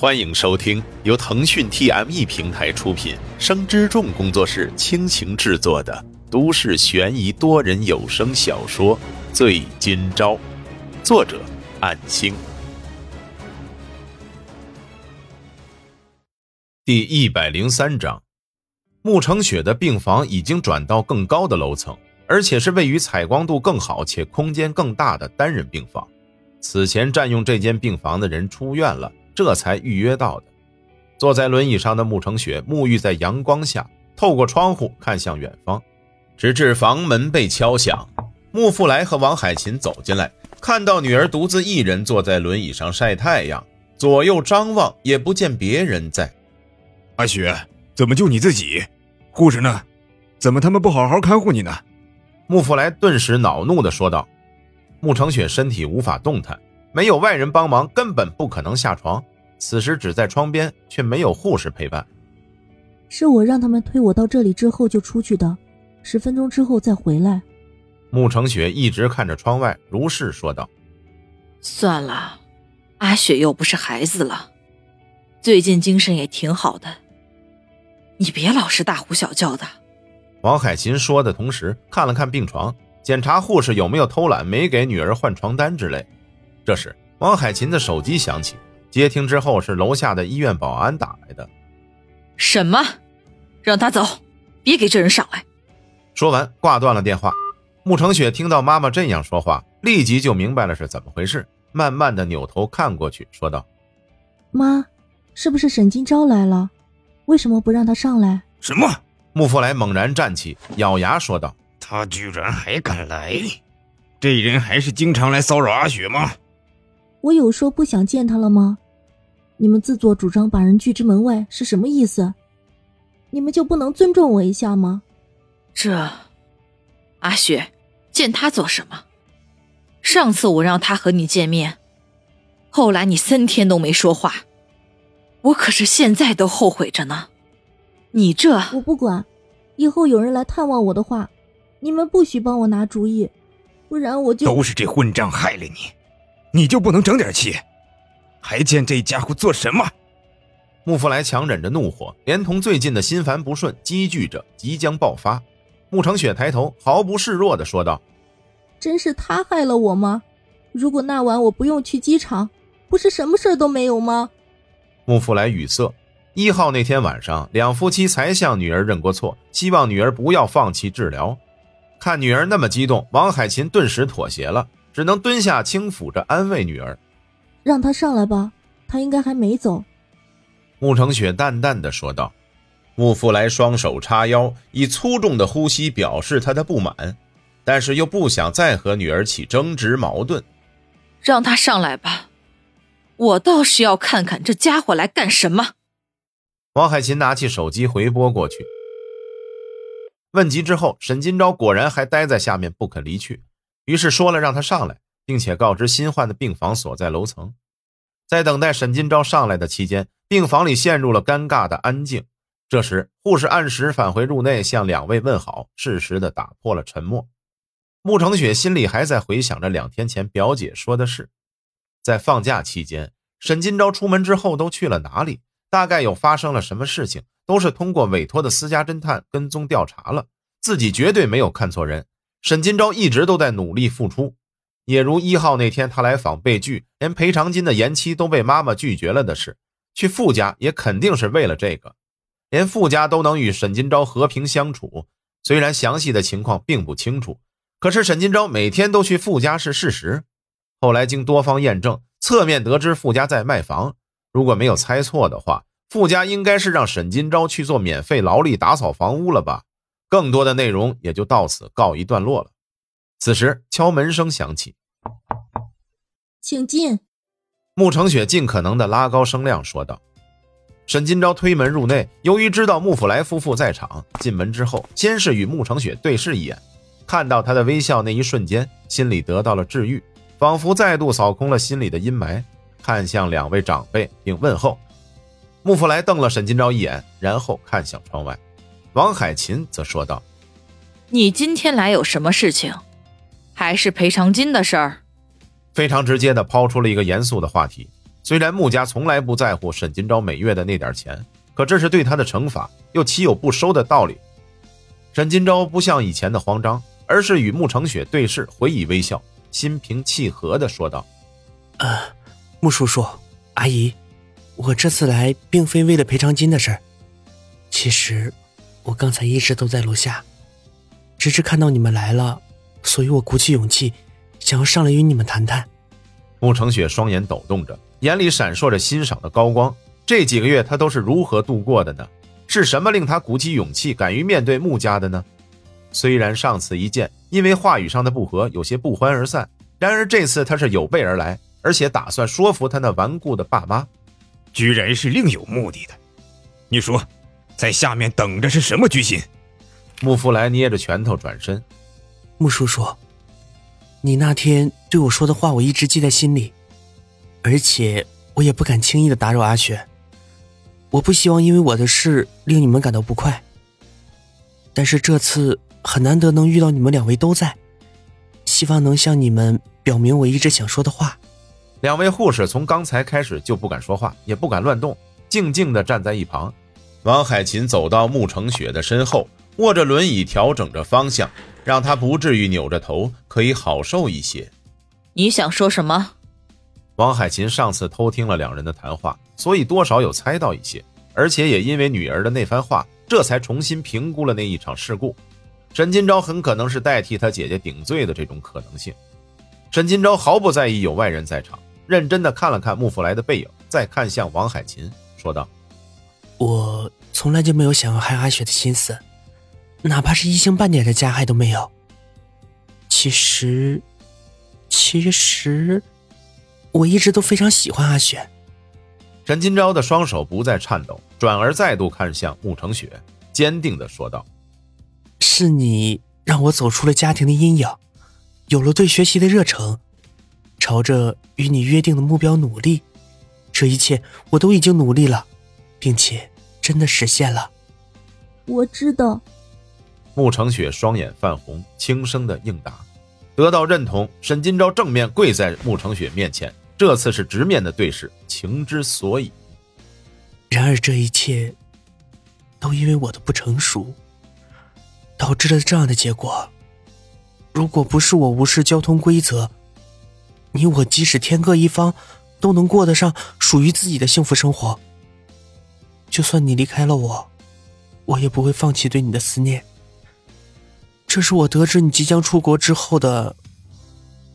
欢迎收听由腾讯 TME 平台出品、生之众工作室倾情制作的都市悬疑多人有声小说《醉今朝》，作者：暗星。第一百零三章，穆成雪的病房已经转到更高的楼层，而且是位于采光度更好且空间更大的单人病房。此前占用这间病房的人出院了。这才预约到的。坐在轮椅上的穆成雪沐浴在阳光下，透过窗户看向远方，直至房门被敲响。穆富来和王海琴走进来，看到女儿独自一人坐在轮椅上晒太阳，左右张望也不见别人在。阿雪，怎么就你自己？护士呢？怎么他们不好好看护你呢？穆富来顿时恼怒地说道。穆成雪身体无法动弹。没有外人帮忙，根本不可能下床。此时只在窗边，却没有护士陪伴。是我让他们推我到这里之后就出去的，十分钟之后再回来。穆成雪一直看着窗外，如是说道：“算了，阿雪又不是孩子了，最近精神也挺好的。你别老是大呼小叫的。”王海琴说的同时，看了看病床，检查护士有没有偷懒，没给女儿换床单之类。这时，王海琴的手机响起，接听之后是楼下的医院保安打来的。什么？让他走，别给这人上来。说完，挂断了电话。穆成雪听到妈妈这样说话，立即就明白了是怎么回事，慢慢的扭头看过去，说道：“妈，是不是沈金钊来了？为什么不让他上来？”什么？穆福来猛然站起，咬牙说道：“他居然还敢来！这人还是经常来骚扰阿雪吗？”我有说不想见他了吗？你们自作主张把人拒之门外是什么意思？你们就不能尊重我一下吗？这，阿雪，见他做什么？上次我让他和你见面，后来你三天都没说话，我可是现在都后悔着呢。你这，我不管，以后有人来探望我的话，你们不许帮我拿主意，不然我就都是这混账害了你。你就不能整点气？还见这家伙做什么？穆福来强忍着怒火，连同最近的心烦不顺积聚着，即将爆发。穆成雪抬头，毫不示弱的说道：“真是他害了我吗？如果那晚我不用去机场，不是什么事都没有吗？”穆福来语塞。一号那天晚上，两夫妻才向女儿认过错，希望女儿不要放弃治疗。看女儿那么激动，王海琴顿时妥协了。只能蹲下轻抚着安慰女儿，让他上来吧，他应该还没走。穆成雪淡淡的说道。穆福来双手叉腰，以粗重的呼吸表示他的不满，但是又不想再和女儿起争执矛盾。让他上来吧，我倒是要看看这家伙来干什么。王海琴拿起手机回拨过去，问及之后，沈金钊果然还待在下面不肯离去。于是说了让他上来，并且告知新患的病房所在楼层。在等待沈金钊上来的期间，病房里陷入了尴尬的安静。这时，护士按时返回入内，向两位问好，适时的打破了沉默。穆成雪心里还在回想着两天前表姐说的事。在放假期间，沈金钊出门之后都去了哪里？大概有发生了什么事情？都是通过委托的私家侦探跟踪调查了，自己绝对没有看错人。沈金钊一直都在努力付出，也如一号那天他来访被拒，连赔偿金的延期都被妈妈拒绝了的事。去傅家也肯定是为了这个，连傅家都能与沈金钊和平相处。虽然详细的情况并不清楚，可是沈金钊每天都去傅家是事实。后来经多方验证，侧面得知傅家在卖房。如果没有猜错的话，傅家应该是让沈金钊去做免费劳力打扫房屋了吧？更多的内容也就到此告一段落了。此时敲门声响起，请进。穆成雪尽可能的拉高声量说道。沈金朝推门入内，由于知道穆福来夫妇在场，进门之后先是与穆成雪对视一眼，看到他的微笑那一瞬间，心里得到了治愈，仿佛再度扫空了心里的阴霾，看向两位长辈并问候。穆福来瞪了沈金朝一眼，然后看向窗外。王海琴则说道：“你今天来有什么事情？还是赔偿金的事儿？”非常直接的抛出了一个严肃的话题。虽然穆家从来不在乎沈金钊每月的那点钱，可这是对他的惩罚，又岂有不收的道理？沈金钊不像以前的慌张，而是与穆成雪对视，回以微笑，心平气和地说道：“呃，穆叔叔，阿姨，我这次来并非为了赔偿金的事儿。其实，我刚才一直都在楼下，只是看到你们来了，所以我鼓起勇气，想要上来与你们谈谈。”穆成雪双眼抖动着，眼里闪烁着欣赏的高光。这几个月他都是如何度过的呢？是什么令他鼓起勇气，敢于面对穆家的呢？虽然上次一见，因为话语上的不和，有些不欢而散，然而这次他是有备而来，而且打算说服他那顽固的爸妈。居然是另有目的的，你说，在下面等着是什么居心？穆福来捏着拳头转身，穆叔叔。你那天对我说的话，我一直记在心里，而且我也不敢轻易的打扰阿雪。我不希望因为我的事令你们感到不快。但是这次很难得能遇到你们两位都在，希望能向你们表明我一直想说的话。两位护士从刚才开始就不敢说话，也不敢乱动，静静的站在一旁。王海琴走到穆成雪的身后，握着轮椅调整着方向。让他不至于扭着头，可以好受一些。你想说什么？王海琴上次偷听了两人的谈话，所以多少有猜到一些，而且也因为女儿的那番话，这才重新评估了那一场事故。沈金钊很可能是代替他姐姐顶罪的这种可能性。沈金钊毫不在意有外人在场，认真的看了看穆福来的背影，再看向王海琴，说道：“我从来就没有想要害阿雪的心思。”哪怕是一星半点的加害都没有。其实，其实，我一直都非常喜欢阿雪。陈金钊的双手不再颤抖，转而再度看向穆成雪，坚定的说道：“是你让我走出了家庭的阴影，有了对学习的热忱，朝着与你约定的目标努力。这一切我都已经努力了，并且真的实现了。我知道。”穆成雪双眼泛红，轻声的应答。得到认同，沈金钊正面跪在穆成雪面前，这次是直面的对视，情之所以。然而这一切，都因为我的不成熟，导致了这样的结果。如果不是我无视交通规则，你我即使天各一方，都能过得上属于自己的幸福生活。就算你离开了我，我也不会放弃对你的思念。这是我得知你即将出国之后的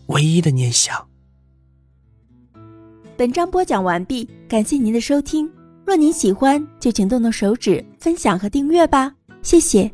唯一的念想。本章播讲完毕，感谢您的收听。若您喜欢，就请动动手指分享和订阅吧，谢谢。